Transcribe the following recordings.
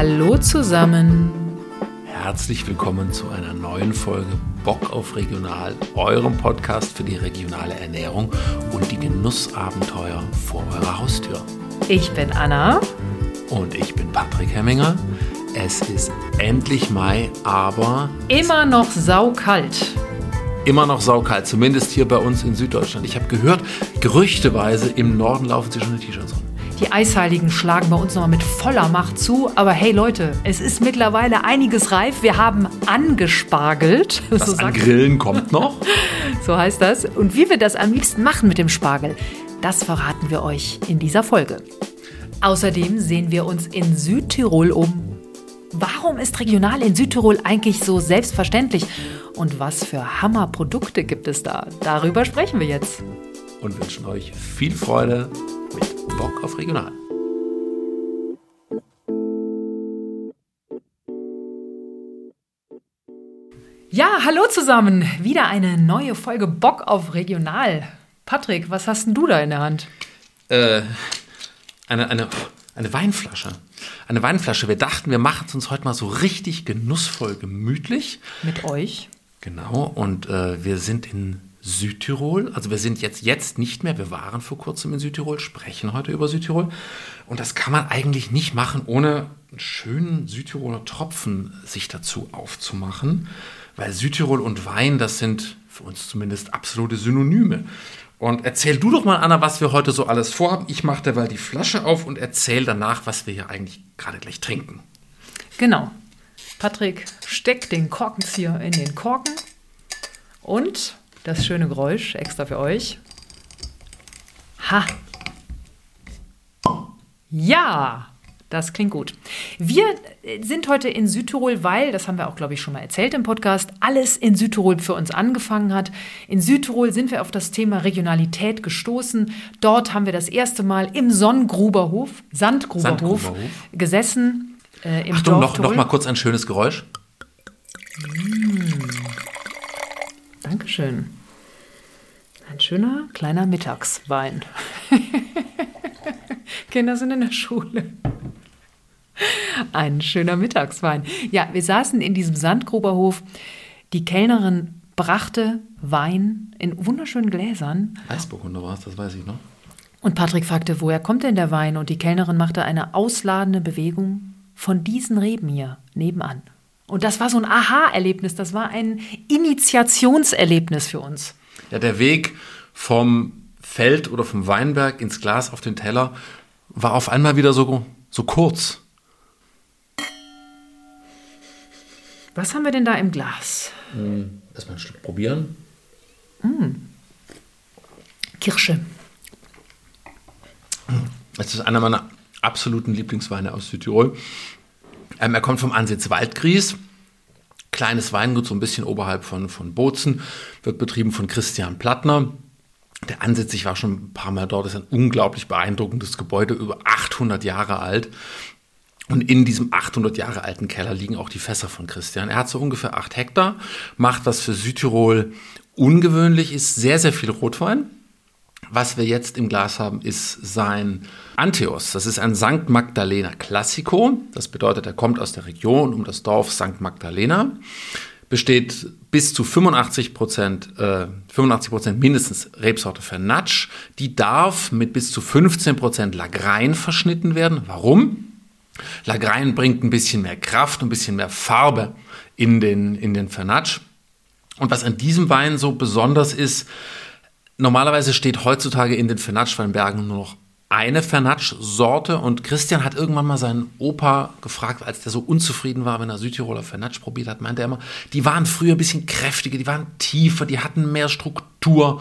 Hallo zusammen. Herzlich willkommen zu einer neuen Folge Bock auf Regional, eurem Podcast für die regionale Ernährung und die Genussabenteuer vor eurer Haustür. Ich bin Anna. Und ich bin Patrick Hemminger. Es ist endlich Mai, aber immer noch saukalt. Immer noch saukalt, zumindest hier bei uns in Süddeutschland. Ich habe gehört, gerüchteweise im Norden laufen sie schon in T-Shirts rum. Die Eisheiligen schlagen bei uns nochmal mit voller Macht zu. Aber hey Leute, es ist mittlerweile einiges reif. Wir haben angespargelt. Das so an Grillen kommt noch. so heißt das. Und wie wir das am liebsten machen mit dem Spargel, das verraten wir euch in dieser Folge. Außerdem sehen wir uns in Südtirol um. Warum ist regional in Südtirol eigentlich so selbstverständlich? Und was für Hammerprodukte gibt es da? Darüber sprechen wir jetzt. Und wünschen euch viel Freude Bock auf Regional. Ja, hallo zusammen. Wieder eine neue Folge Bock auf Regional. Patrick, was hast denn du da in der Hand? Äh, eine, eine, eine Weinflasche. Eine Weinflasche. Wir dachten, wir machen es uns heute mal so richtig genussvoll gemütlich. Mit euch? Genau. Und äh, wir sind in Südtirol. Also wir sind jetzt, jetzt nicht mehr, wir waren vor kurzem in Südtirol, sprechen heute über Südtirol. Und das kann man eigentlich nicht machen, ohne einen schönen Südtiroler Tropfen sich dazu aufzumachen. Weil Südtirol und Wein, das sind für uns zumindest absolute Synonyme. Und erzähl du doch mal, Anna, was wir heute so alles vorhaben. Ich mache derweil die Flasche auf und erzähl danach, was wir hier eigentlich gerade gleich trinken. Genau. Patrick steckt den Korkenzieher in den Korken und das schöne Geräusch extra für euch. Ha! Ja! Das klingt gut. Wir sind heute in Südtirol, weil, das haben wir auch, glaube ich, schon mal erzählt im Podcast, alles in Südtirol für uns angefangen hat. In Südtirol sind wir auf das Thema Regionalität gestoßen. Dort haben wir das erste Mal im Sonnengruberhof, Sandgruberhof, Sandgruberhof. gesessen. Äh, im Achtung, noch, noch mal kurz ein schönes Geräusch. Mmh. Dankeschön. Ein schöner kleiner Mittagswein. Kinder sind in der Schule. Ein schöner Mittagswein. Ja, wir saßen in diesem Sandgruberhof. Die Kellnerin brachte Wein in wunderschönen Gläsern. Eisburgunder war es, das weiß ich noch. Und Patrick fragte, woher kommt denn der Wein? Und die Kellnerin machte eine ausladende Bewegung von diesen Reben hier nebenan. Und das war so ein Aha-Erlebnis, das war ein Initiationserlebnis für uns. Ja, der Weg vom Feld oder vom Weinberg ins Glas auf den Teller war auf einmal wieder so, so kurz. Was haben wir denn da im Glas? Hm, Erstmal ein Stück probieren. Mm. Kirsche. Das ist einer meiner absoluten Lieblingsweine aus Südtirol. Ähm, er kommt vom Ansitz Waldgries. Kleines Weingut, so ein bisschen oberhalb von, von Bozen, wird betrieben von Christian Plattner. Der Ansitz, ich war schon ein paar Mal dort, ist ein unglaublich beeindruckendes Gebäude, über 800 Jahre alt. Und in diesem 800 Jahre alten Keller liegen auch die Fässer von Christian. Er hat so ungefähr 8 Hektar, macht was für Südtirol ungewöhnlich ist, sehr, sehr viel Rotwein. Was wir jetzt im Glas haben, ist sein Antheos. Das ist ein St. Magdalena Classico. Das bedeutet, er kommt aus der Region um das Dorf St. Magdalena. Besteht bis zu 85 Prozent, äh, 85 Prozent mindestens Rebsorte Fernatsch. Die darf mit bis zu 15 Prozent Lagrein verschnitten werden. Warum? Lagrein bringt ein bisschen mehr Kraft, ein bisschen mehr Farbe in den, in den Fernatsch. Und was an diesem Wein so besonders ist, Normalerweise steht heutzutage in den Fernatsch-Weinbergen nur noch eine Fernatsch-Sorte und Christian hat irgendwann mal seinen Opa gefragt, als der so unzufrieden war, wenn er Südtiroler Fernatsch probiert hat, meinte er immer, die waren früher ein bisschen kräftiger, die waren tiefer, die hatten mehr Struktur.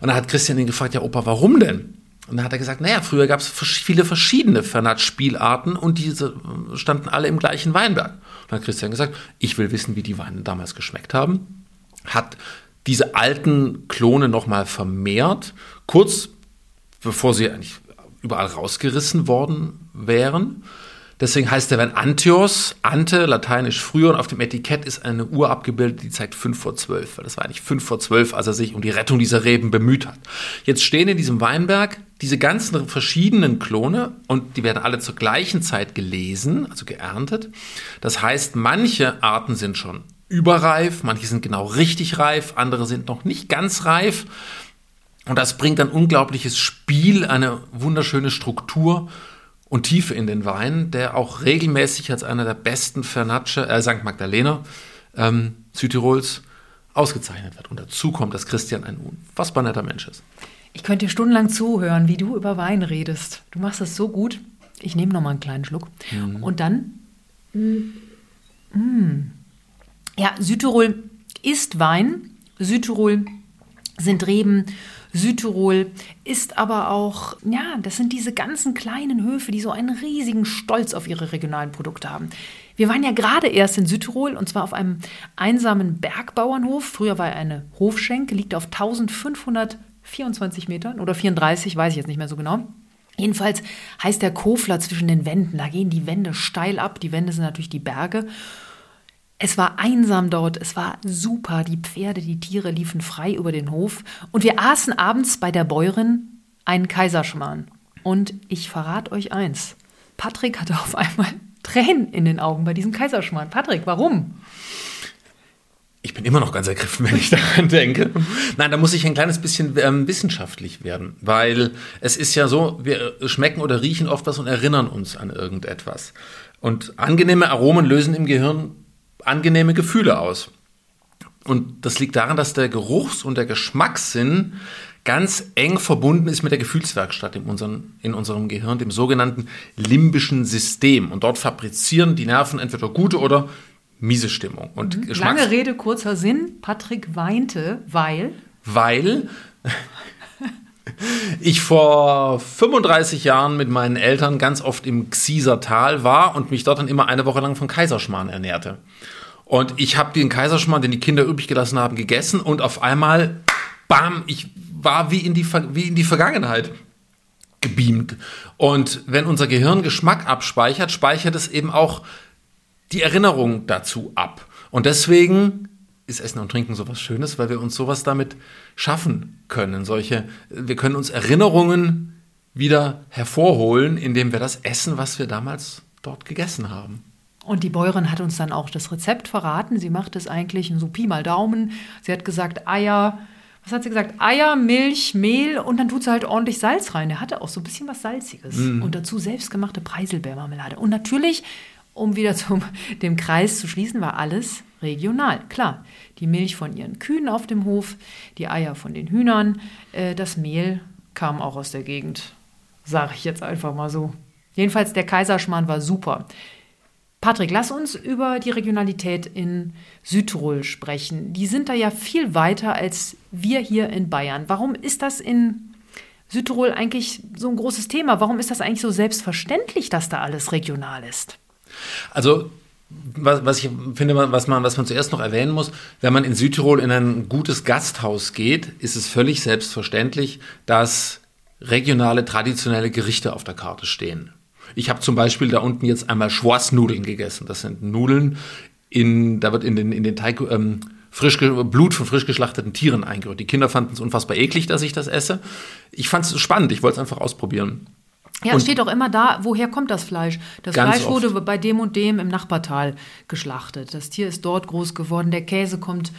Und dann hat Christian ihn gefragt, ja Opa, warum denn? Und dann hat er gesagt, naja, früher gab es viele verschiedene Fernatsch-Spielarten und diese standen alle im gleichen Weinberg. Und dann hat Christian gesagt, ich will wissen, wie die Weine damals geschmeckt haben. Hat diese alten Klone nochmal vermehrt, kurz bevor sie eigentlich überall rausgerissen worden wären. Deswegen heißt der Wein Antios, Ante, lateinisch früher, und auf dem Etikett ist eine Uhr abgebildet, die zeigt 5 vor 12, weil das war eigentlich 5 vor 12, als er sich um die Rettung dieser Reben bemüht hat. Jetzt stehen in diesem Weinberg diese ganzen verschiedenen Klone und die werden alle zur gleichen Zeit gelesen, also geerntet. Das heißt, manche Arten sind schon überreif, manche sind genau richtig reif, andere sind noch nicht ganz reif. Und das bringt ein unglaubliches Spiel, eine wunderschöne Struktur und Tiefe in den Wein, der auch regelmäßig als einer der besten Fernace, äh, St. Magdalena ähm, Südtirols ausgezeichnet wird. Und dazu kommt, dass Christian ein unfassbar netter Mensch ist. Ich könnte dir stundenlang zuhören, wie du über Wein redest. Du machst das so gut. Ich nehme noch mal einen kleinen Schluck. Mhm. Und dann. Mm, mm. Ja, Südtirol ist Wein. Südtirol sind Reben. Südtirol ist aber auch, ja, das sind diese ganzen kleinen Höfe, die so einen riesigen Stolz auf ihre regionalen Produkte haben. Wir waren ja gerade erst in Südtirol und zwar auf einem einsamen Bergbauernhof. Früher war er eine Hofschenke, liegt auf 1524 Metern oder 34, weiß ich jetzt nicht mehr so genau. Jedenfalls heißt der Kofler zwischen den Wänden. Da gehen die Wände steil ab. Die Wände sind natürlich die Berge. Es war einsam dort, es war super, die Pferde, die Tiere liefen frei über den Hof und wir aßen abends bei der Bäuerin einen Kaiserschmarrn. Und ich verrate euch eins, Patrick hatte auf einmal Tränen in den Augen bei diesem Kaiserschmarrn. Patrick, warum? Ich bin immer noch ganz ergriffen, wenn ich daran denke. Nein, da muss ich ein kleines bisschen ähm, wissenschaftlich werden, weil es ist ja so, wir schmecken oder riechen oft was und erinnern uns an irgendetwas. Und angenehme Aromen lösen im Gehirn angenehme Gefühle aus. Und das liegt daran, dass der Geruchs- und der Geschmackssinn ganz eng verbunden ist mit der Gefühlswerkstatt in, unseren, in unserem Gehirn, dem sogenannten limbischen System. Und dort fabrizieren die Nerven entweder gute oder miese Stimmung. Und mhm. Lange Rede, kurzer Sinn. Patrick weinte, weil. Weil ich vor 35 Jahren mit meinen Eltern ganz oft im Xieser Tal war und mich dort dann immer eine Woche lang von Kaiserschmarrn ernährte. Und ich habe den Kaiserschmarrn, den die Kinder übrig gelassen haben, gegessen und auf einmal, bam, ich war wie in die, wie in die Vergangenheit gebeamt. Und wenn unser Gehirn Geschmack abspeichert, speichert es eben auch die Erinnerung dazu ab. Und deswegen ist Essen und Trinken sowas Schönes, weil wir uns sowas damit schaffen können. Solche, wir können uns Erinnerungen wieder hervorholen, indem wir das essen, was wir damals dort gegessen haben. Und die Bäuerin hat uns dann auch das Rezept verraten. Sie macht es eigentlich so Pi mal Daumen. Sie hat gesagt, Eier, was hat sie gesagt? Eier, Milch, Mehl und dann tut sie halt ordentlich Salz rein. Der hatte auch so ein bisschen was Salziges. Mm. Und dazu selbstgemachte Preiselbeermarmelade. Und natürlich, um wieder zum dem Kreis zu schließen, war alles regional. Klar, die Milch von ihren Kühen auf dem Hof, die Eier von den Hühnern, äh, das Mehl kam auch aus der Gegend. Sage ich jetzt einfach mal so. Jedenfalls, der Kaiserschmarrn war super. Patrick, lass uns über die Regionalität in Südtirol sprechen. Die sind da ja viel weiter als wir hier in Bayern. Warum ist das in Südtirol eigentlich so ein großes Thema? Warum ist das eigentlich so selbstverständlich, dass da alles regional ist? Also was, was, ich finde, was man, was man zuerst noch erwähnen muss, wenn man in Südtirol in ein gutes Gasthaus geht, ist es völlig selbstverständlich, dass regionale, traditionelle Gerichte auf der Karte stehen. Ich habe zum Beispiel da unten jetzt einmal Schwarznudeln gegessen. Das sind Nudeln, in, da wird in den, in den Teig ähm, frisch, Blut von frisch geschlachteten Tieren eingerührt. Die Kinder fanden es unfassbar eklig, dass ich das esse. Ich fand es spannend, ich wollte es einfach ausprobieren. Ja, es steht auch immer da, woher kommt das Fleisch? Das Fleisch wurde oft. bei dem und dem im Nachbartal geschlachtet. Das Tier ist dort groß geworden. Der Käse kommt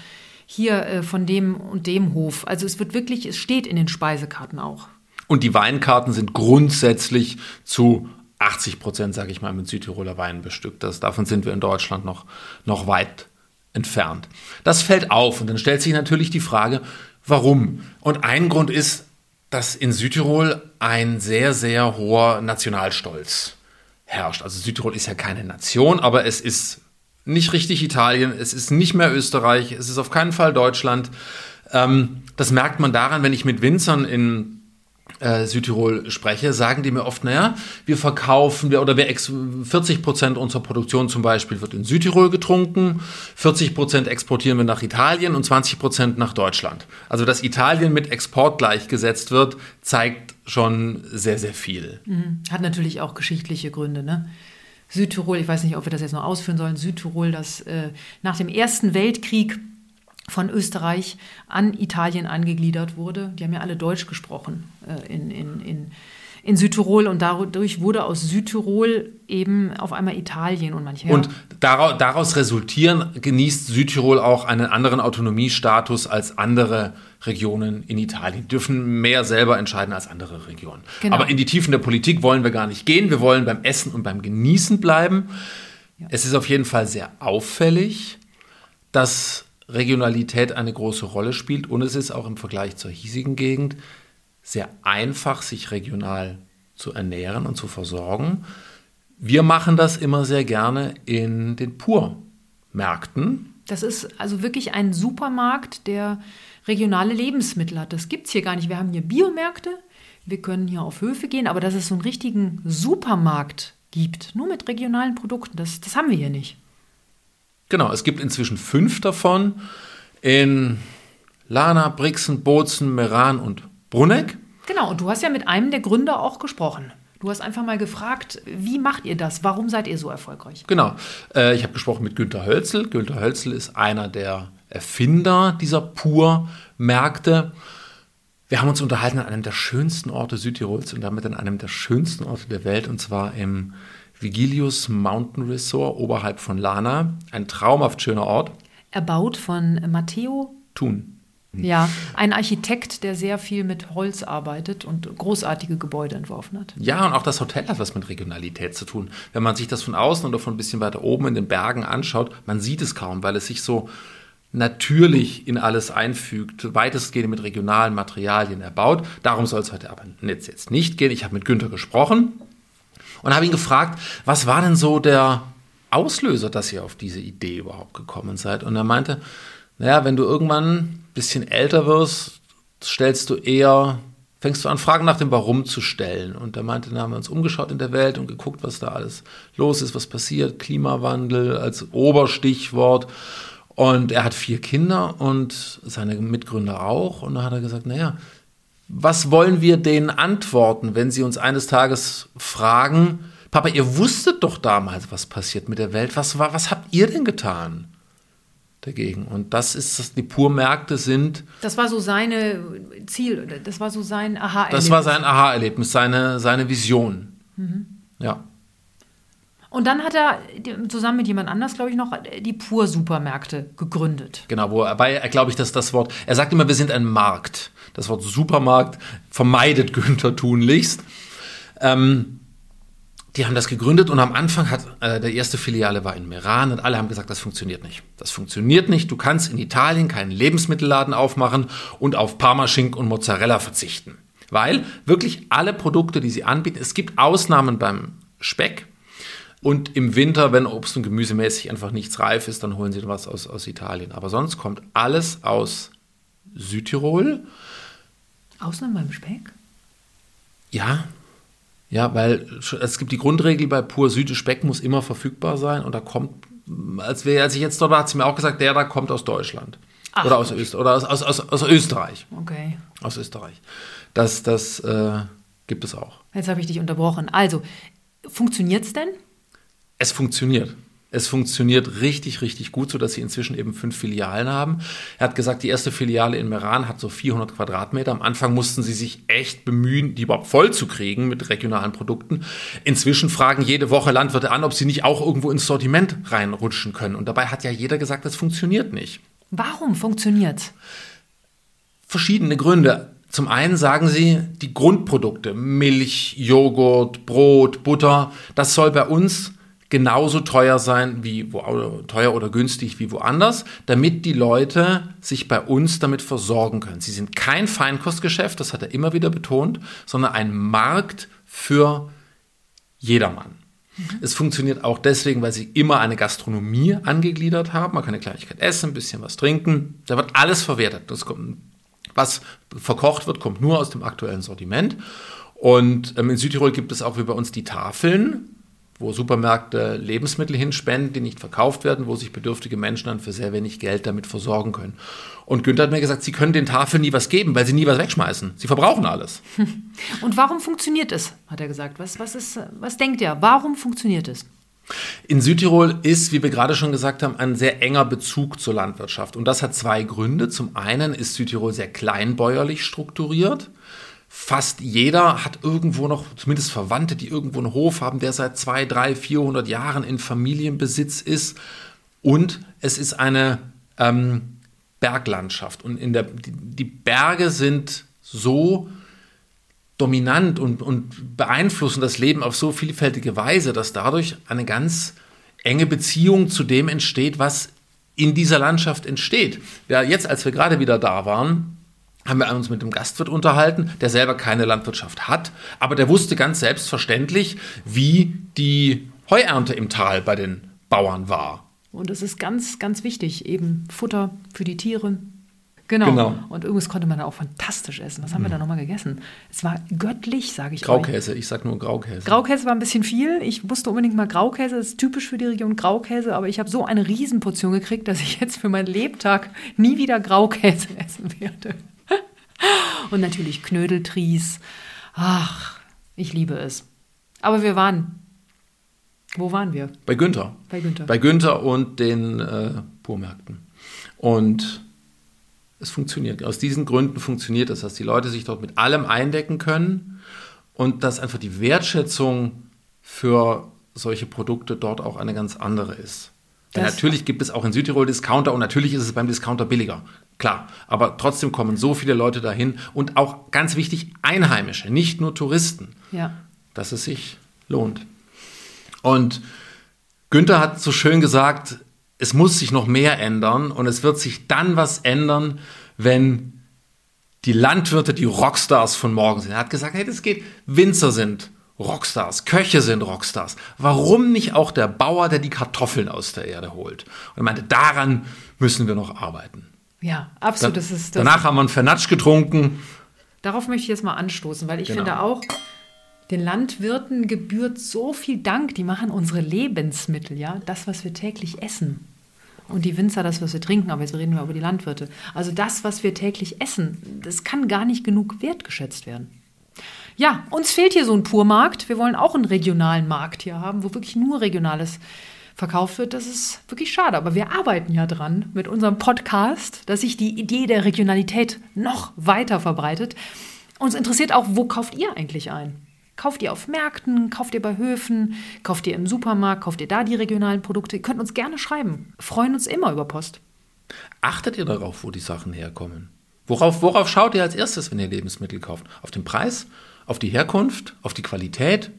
hier äh, von dem und dem Hof. Also es wird wirklich, es steht in den Speisekarten auch. Und die Weinkarten sind grundsätzlich zu 80 Prozent, sage ich mal, mit Südtiroler Weinen bestückt. Das, davon sind wir in Deutschland noch, noch weit entfernt. Das fällt auf und dann stellt sich natürlich die Frage, warum? Und ein Grund ist, dass in Südtirol ein sehr, sehr hoher Nationalstolz herrscht. Also Südtirol ist ja keine Nation, aber es ist nicht richtig Italien, es ist nicht mehr Österreich, es ist auf keinen Fall Deutschland. Ähm, das merkt man daran, wenn ich mit Winzern in äh, Südtirol spreche, sagen die mir oft, naja, wir verkaufen, wir, oder wir 40 Prozent unserer Produktion zum Beispiel wird in Südtirol getrunken, 40 Prozent exportieren wir nach Italien und 20 Prozent nach Deutschland. Also, dass Italien mit Export gleichgesetzt wird, zeigt schon sehr, sehr viel. Mhm. Hat natürlich auch geschichtliche Gründe, ne? Südtirol, ich weiß nicht, ob wir das jetzt noch ausführen sollen, Südtirol, das äh, nach dem Ersten Weltkrieg von Österreich an Italien angegliedert wurde. Die haben ja alle Deutsch gesprochen äh, in, in, in, in Südtirol und dadurch wurde aus Südtirol eben auf einmal Italien und manche. Und daraus, daraus resultieren genießt Südtirol auch einen anderen Autonomiestatus als andere Regionen in Italien. Die dürfen mehr selber entscheiden als andere Regionen. Genau. Aber in die Tiefen der Politik wollen wir gar nicht gehen. Wir wollen beim Essen und beim Genießen bleiben. Ja. Es ist auf jeden Fall sehr auffällig, dass Regionalität eine große Rolle spielt und es ist auch im Vergleich zur hiesigen Gegend sehr einfach, sich regional zu ernähren und zu versorgen. Wir machen das immer sehr gerne in den Purmärkten. Das ist also wirklich ein Supermarkt, der regionale Lebensmittel hat. Das gibt es hier gar nicht. Wir haben hier Biomärkte, wir können hier auf Höfe gehen, aber dass es so einen richtigen Supermarkt gibt, nur mit regionalen Produkten, das, das haben wir hier nicht. Genau, es gibt inzwischen fünf davon in Lana, Brixen, Bozen, Meran und Brunneck. Genau, und du hast ja mit einem der Gründer auch gesprochen. Du hast einfach mal gefragt, wie macht ihr das? Warum seid ihr so erfolgreich? Genau. Äh, ich habe gesprochen mit Günter Hölzel. Günter Hölzel ist einer der Erfinder dieser Pur-Märkte. Wir haben uns unterhalten an einem der schönsten Orte Südtirols und damit an einem der schönsten Orte der Welt, und zwar im Vigilius Mountain Resort oberhalb von Lana. Ein traumhaft schöner Ort. Erbaut von Matteo Thun. Ja, ein Architekt, der sehr viel mit Holz arbeitet und großartige Gebäude entworfen hat. Ja, und auch das Hotel hat was mit Regionalität zu tun. Wenn man sich das von außen oder von ein bisschen weiter oben in den Bergen anschaut, man sieht es kaum, weil es sich so natürlich in alles einfügt, weitestgehend mit regionalen Materialien erbaut. Darum soll es heute aber jetzt nicht gehen. Ich habe mit Günther gesprochen und habe ihn gefragt, was war denn so der Auslöser, dass ihr auf diese Idee überhaupt gekommen seid? Und er meinte, naja, wenn du irgendwann ein bisschen älter wirst, stellst du eher, fängst du an, Fragen nach dem Warum zu stellen. Und er meinte, dann haben wir uns umgeschaut in der Welt und geguckt, was da alles los ist, was passiert. Klimawandel als Oberstichwort. Und er hat vier Kinder und seine Mitgründer auch. Und da hat er gesagt, naja, was wollen wir denen antworten, wenn sie uns eines Tages fragen, Papa, ihr wusstet doch damals, was passiert mit der Welt. Was, was habt ihr denn getan dagegen? Und das ist, dass die Purmärkte sind. Das war so seine Ziel, das war so sein Aha-Erlebnis. Das war sein Aha-Erlebnis, seine, seine Vision. Mhm. Ja. Und dann hat er zusammen mit jemand anders, glaube ich, noch die Pur-Supermärkte gegründet. Genau, wobei, glaube ich, dass das Wort, er sagt immer, wir sind ein Markt. Das Wort Supermarkt vermeidet Günther tunlichst. Ähm, die haben das gegründet und am Anfang hat äh, der erste Filiale war in Meran und alle haben gesagt, das funktioniert nicht. Das funktioniert nicht. Du kannst in Italien keinen Lebensmittelladen aufmachen und auf Parmaschink und Mozzarella verzichten. Weil wirklich alle Produkte, die sie anbieten, es gibt Ausnahmen beim Speck, und im Winter, wenn Obst- und Gemüsemäßig einfach nichts reif ist, dann holen sie was aus, aus Italien. Aber sonst kommt alles aus Südtirol. Ausnahmen beim Speck? Ja. Ja, weil es gibt die Grundregel bei pur Süde Speck muss immer verfügbar sein und da kommt, als, wir, als ich jetzt dort war, hat sie mir auch gesagt, der da kommt aus Deutschland. Ach, oder aus, Öster oder aus, aus, aus, aus, Österreich. Okay. Aus Österreich. Das, das äh, gibt es auch. Jetzt habe ich dich unterbrochen. Also, funktioniert es denn? Es funktioniert. Es funktioniert richtig, richtig gut, sodass sie inzwischen eben fünf Filialen haben. Er hat gesagt, die erste Filiale in Meran hat so 400 Quadratmeter. Am Anfang mussten sie sich echt bemühen, die überhaupt voll zu kriegen mit regionalen Produkten. Inzwischen fragen jede Woche Landwirte an, ob sie nicht auch irgendwo ins Sortiment reinrutschen können. Und dabei hat ja jeder gesagt, das funktioniert nicht. Warum funktioniert Verschiedene Gründe. Zum einen sagen sie, die Grundprodukte, Milch, Joghurt, Brot, Butter, das soll bei uns genauso teuer sein wie wo, teuer oder günstig wie woanders, damit die Leute sich bei uns damit versorgen können. Sie sind kein Feinkostgeschäft, das hat er immer wieder betont, sondern ein Markt für jedermann. Mhm. Es funktioniert auch deswegen, weil sie immer eine Gastronomie angegliedert haben. Man kann eine Kleinigkeit essen, ein bisschen was trinken. Da wird alles verwertet. Kommt, was verkocht wird, kommt nur aus dem aktuellen Sortiment. Und ähm, in Südtirol gibt es auch wie bei uns die Tafeln, wo Supermärkte Lebensmittel hinspenden, die nicht verkauft werden, wo sich bedürftige Menschen dann für sehr wenig Geld damit versorgen können. Und Günther hat mir gesagt, sie können den Tafeln nie was geben, weil sie nie was wegschmeißen. Sie verbrauchen alles. Und warum funktioniert es, hat er gesagt. Was, was, ist, was denkt er? Warum funktioniert es? In Südtirol ist, wie wir gerade schon gesagt haben, ein sehr enger Bezug zur Landwirtschaft. Und das hat zwei Gründe. Zum einen ist Südtirol sehr kleinbäuerlich strukturiert. Fast jeder hat irgendwo noch, zumindest Verwandte, die irgendwo einen Hof haben, der seit zwei, drei, 400 Jahren in Familienbesitz ist. Und es ist eine ähm, Berglandschaft. Und in der, die, die Berge sind so dominant und, und beeinflussen das Leben auf so vielfältige Weise, dass dadurch eine ganz enge Beziehung zu dem entsteht, was in dieser Landschaft entsteht. Ja, jetzt, als wir gerade wieder da waren, haben wir uns mit dem Gastwirt unterhalten, der selber keine Landwirtschaft hat, aber der wusste ganz selbstverständlich, wie die Heuernte im Tal bei den Bauern war. Und es ist ganz, ganz wichtig, eben Futter für die Tiere, Genau. genau. Und irgendwas konnte man da auch fantastisch essen. Was haben wir da nochmal gegessen? Es war göttlich, sage ich Graukäse, euch. ich sag nur Graukäse. Graukäse war ein bisschen viel. Ich wusste unbedingt mal Graukäse, das ist typisch für die Region Graukäse, aber ich habe so eine Riesenportion gekriegt, dass ich jetzt für meinen Lebtag nie wieder Graukäse essen werde. Und natürlich Knödeltries. Ach, ich liebe es. Aber wir waren. Wo waren wir? Bei Günther. Bei Günther. Bei Günther und den äh, Purmärkten. Und es funktioniert. Aus diesen Gründen funktioniert es, dass die Leute sich dort mit allem eindecken können und dass einfach die Wertschätzung für solche Produkte dort auch eine ganz andere ist. Denn natürlich gibt es auch in Südtirol Discounter und natürlich ist es beim Discounter billiger. Klar, aber trotzdem kommen so viele Leute dahin und auch ganz wichtig Einheimische, nicht nur Touristen, ja. dass es sich lohnt. Und Günther hat so schön gesagt, es muss sich noch mehr ändern und es wird sich dann was ändern, wenn die Landwirte die Rockstars von morgen sind. Er hat gesagt, hey, das geht. Winzer sind Rockstars, Köche sind Rockstars. Warum nicht auch der Bauer, der die Kartoffeln aus der Erde holt? Und er meinte, daran müssen wir noch arbeiten. Ja, absolut. Das ist, das danach haben wir einen Vernatsch getrunken. Darauf möchte ich jetzt mal anstoßen, weil ich genau. finde auch, den Landwirten gebührt so viel Dank. Die machen unsere Lebensmittel, ja, das, was wir täglich essen. Und die Winzer, das, was wir trinken, aber jetzt reden wir über die Landwirte. Also das, was wir täglich essen, das kann gar nicht genug wertgeschätzt werden. Ja, uns fehlt hier so ein Purmarkt. Wir wollen auch einen regionalen Markt hier haben, wo wirklich nur Regionales verkauft wird. Das ist wirklich schade. Aber wir arbeiten ja dran mit unserem Podcast, dass sich die Idee der Regionalität noch weiter verbreitet. Uns interessiert auch, wo kauft ihr eigentlich ein? Kauft ihr auf Märkten, kauft ihr bei Höfen, kauft ihr im Supermarkt, kauft ihr da die regionalen Produkte? Ihr könnt uns gerne schreiben. Freuen uns immer über Post. Achtet ihr darauf, wo die Sachen herkommen? Worauf, worauf schaut ihr als erstes, wenn ihr Lebensmittel kauft? Auf den Preis? Auf die Herkunft? Auf die Qualität?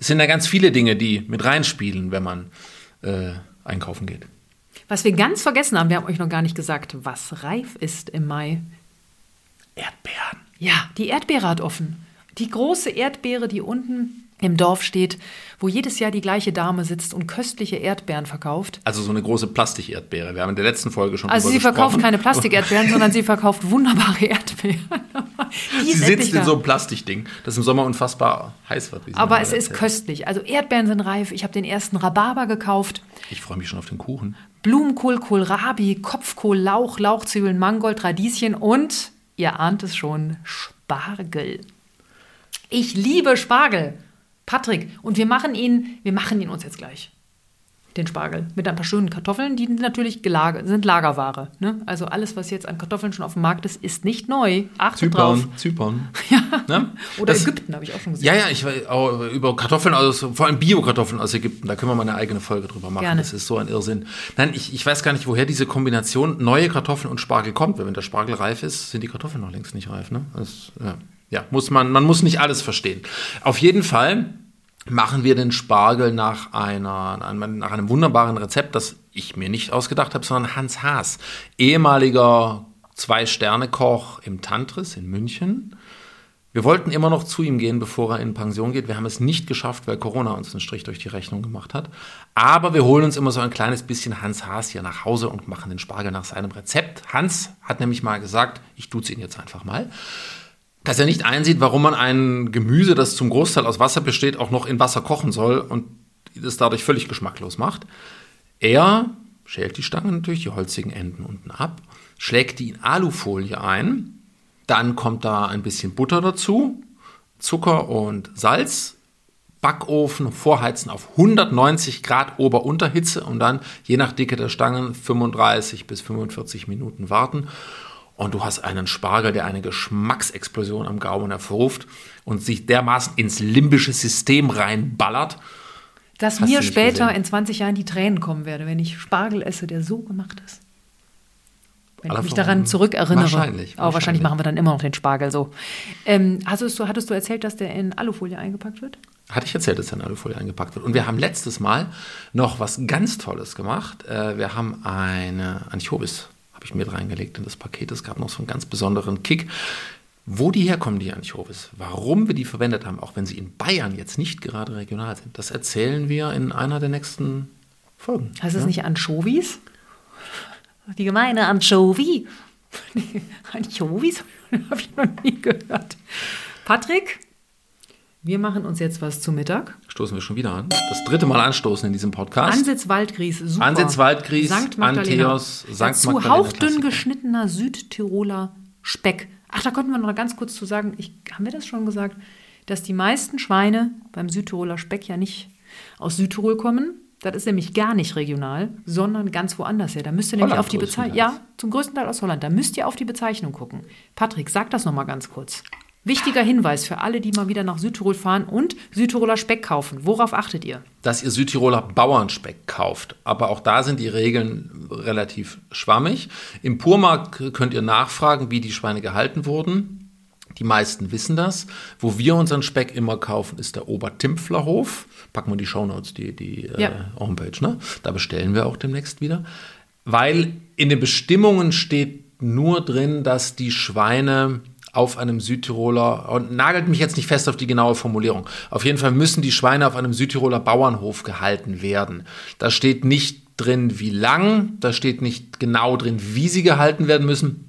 Es sind ja ganz viele Dinge, die mit reinspielen, wenn man äh, einkaufen geht. Was wir ganz vergessen haben, wir haben euch noch gar nicht gesagt, was reif ist im Mai. Erdbeeren. Ja, die Erdbeere hat offen. Die große Erdbeere, die unten im Dorf steht, wo jedes Jahr die gleiche Dame sitzt und köstliche Erdbeeren verkauft. Also so eine große Plastikerdbeere. Wir haben in der letzten Folge schon Also sie verkauft keine Plastikerdbeeren, sondern sie verkauft wunderbare Erdbeeren. Sie sitzt in so einem Plastikding, das im Sommer unfassbar heiß wird. Aber es ist köstlich. Also Erdbeeren sind reif. Ich habe den ersten Rhabarber gekauft. Ich freue mich schon auf den Kuchen. Blumenkohl, Kohlrabi, Kopfkohl, Lauch, Lauchzwiebeln, Mangold, Radieschen und, ihr ahnt es schon, Spargel. Ich liebe Spargel. Patrick, und wir machen ihn, wir machen ihn uns jetzt gleich. Den Spargel. Mit ein paar schönen Kartoffeln, die natürlich gelagert, sind Lagerware. Ne? Also alles, was jetzt an Kartoffeln schon auf dem Markt ist, ist nicht neu. Achtet Zypern, drauf. Zypern. ja. Ne? Oder das, Ägypten, habe ich auch schon gesehen. Ja, ja, ich auch über Kartoffeln aus, vor allem Bio-Kartoffeln aus Ägypten, da können wir mal eine eigene Folge drüber machen. Gerne. Das ist so ein Irrsinn. Nein, ich, ich weiß gar nicht, woher diese Kombination neue Kartoffeln und Spargel kommt, weil wenn der Spargel reif ist, sind die Kartoffeln noch längst nicht reif. Ne? Das, ja. Ja, muss man, man muss nicht alles verstehen. Auf jeden Fall machen wir den Spargel nach, einer, nach einem wunderbaren Rezept, das ich mir nicht ausgedacht habe, sondern Hans Haas, ehemaliger Zwei-Sterne-Koch im Tantris in München. Wir wollten immer noch zu ihm gehen, bevor er in Pension geht. Wir haben es nicht geschafft, weil Corona uns einen Strich durch die Rechnung gemacht hat. Aber wir holen uns immer so ein kleines bisschen Hans Haas hier nach Hause und machen den Spargel nach seinem Rezept. Hans hat nämlich mal gesagt, ich duze ihn jetzt einfach mal dass er nicht einsieht, warum man ein Gemüse, das zum Großteil aus Wasser besteht, auch noch in Wasser kochen soll und es dadurch völlig geschmacklos macht. Er schält die Stangen natürlich, die holzigen Enden unten ab, schlägt die in Alufolie ein, dann kommt da ein bisschen Butter dazu, Zucker und Salz, Backofen vorheizen auf 190 Grad Ober-Unterhitze und dann je nach Dicke der Stangen 35 bis 45 Minuten warten. Und du hast einen Spargel, der eine Geschmacksexplosion am Gaumen hervorruft und sich dermaßen ins limbische System reinballert. Dass Hast mir später gesehen? in 20 Jahren die Tränen kommen werden, wenn ich Spargel esse, der so gemacht ist. Wenn Aller ich mich daran zurückerinnere. Wahrscheinlich, Aber wahrscheinlich wahrscheinlich. machen wir dann immer noch den Spargel so. Ähm, hattest, du, hattest du erzählt, dass der in Alufolie eingepackt wird? Hatte ich erzählt, dass der in Alufolie eingepackt wird. Und wir haben letztes Mal noch was ganz Tolles gemacht. Äh, Wir haben eine Anchovis, habe ich mit reingelegt in das Paket. Es gab noch so einen ganz besonderen Kick. Wo die herkommen, die Anchovis, warum wir die verwendet haben, auch wenn sie in Bayern jetzt nicht gerade regional sind, das erzählen wir in einer der nächsten Folgen. Heißt es Ja? nicht Anchovies? Die gemeine Anchovy. Anchovies? Habe ich noch nie gehört. Patrick, wir machen uns jetzt was zu Mittag. Stoßen wir schon wieder an. Das dritte Mal anstoßen in diesem Podcast. Ansitz Waldgries, super. Ansitz Waldgries, Sankt Magdalena. Antheos, Sankt Dazu Magdalena hauchdünn geschnittener Südtiroler Speck. Ach, da könnten wir noch ganz kurz zu sagen, ich, haben wir das schon gesagt, dass die meisten Schweine beim Südtiroler Speck ja nicht aus Südtirol kommen. Das ist nämlich gar nicht regional, sondern ganz woanders her. Da müsst ihr nämlich Holland auf die Bezeichnung. Ja, zum größten Teil aus Holland. Da müsst ihr auf die Bezeichnung gucken. Patrick, sag das nochmal ganz kurz. Wichtiger Hinweis für alle, die mal wieder nach Südtirol fahren und Südtiroler Speck kaufen. Worauf achtet ihr? dass ihr Südtiroler Bauernspeck kauft. Aber auch da sind die Regeln relativ schwammig. Im Purmarkt könnt ihr nachfragen, wie die Schweine gehalten wurden. Die meisten wissen das. Wo wir unseren Speck immer kaufen, ist der Obertimpflerhof. Packen wir die Shownotes, die, die äh, Ja. Homepage. Ne? Da bestellen wir auch demnächst wieder. Weil in den Bestimmungen steht nur drin, dass die Schweine auf einem Südtiroler, und nagelt mich jetzt nicht fest auf die genaue Formulierung, auf jeden Fall müssen die Schweine auf einem Südtiroler Bauernhof gehalten werden. Da steht nicht drin, wie lang, da steht nicht genau drin, wie sie gehalten werden müssen.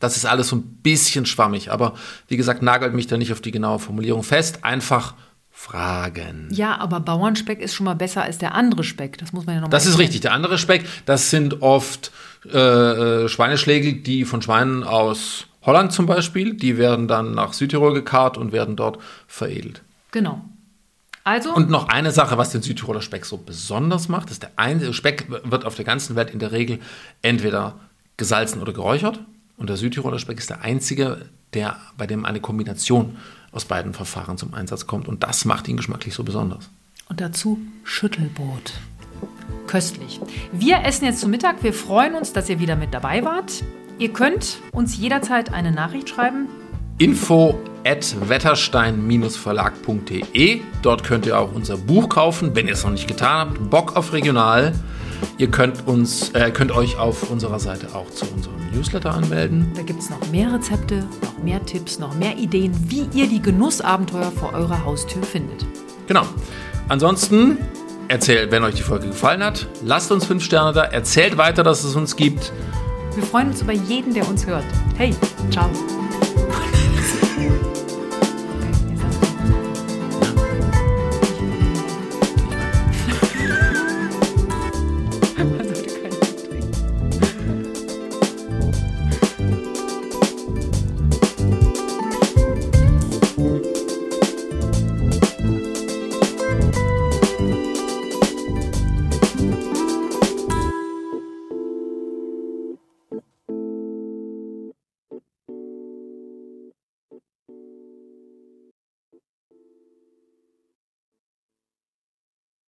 Das ist alles so ein bisschen schwammig, aber wie gesagt, nagelt mich da nicht auf die genaue Formulierung fest. Einfach fragen. Ja, aber Bauernspeck ist schon mal besser als der andere Speck. Das muss man ja nochmal Das ist richtig. Der andere Speck, das sind oft äh, äh, Schweineschlägel, die von Schweinen aus Holland zum Beispiel, die werden dann nach Südtirol gekarrt und werden dort veredelt. Genau. Also, Und noch eine Sache, was den Südtiroler Speck so besonders macht, ist der eine Speck wird auf der ganzen Welt in der Regel entweder gesalzen oder geräuchert. Und der Südtiroler Speck ist der einzige, der bei dem eine Kombination aus beiden Verfahren zum Einsatz kommt. Und das macht ihn geschmacklich so besonders. und dazu Schüttelbrot. Köstlich. Wir essen jetzt zu Mittag. Wir freuen uns, dass ihr wieder mit dabei wart. Ihr könnt uns jederzeit eine Nachricht schreiben. info at wetterstein-verlag.de. Dort könnt ihr auch unser Buch kaufen, wenn ihr es noch nicht getan habt. Bock auf Regional. Ihr könnt, uns, äh, könnt euch auf unserer Seite auch zu unserem Newsletter anmelden. Da gibt es noch mehr Rezepte, noch mehr Tipps, noch mehr Ideen, wie ihr die Genussabenteuer vor eurer Haustür findet. Genau. Ansonsten erzählt, wenn euch die Folge gefallen hat, lasst uns fünf Sterne da, erzählt weiter, dass es uns gibt. Wir freuen uns über jeden, der uns hört. Hey, ciao.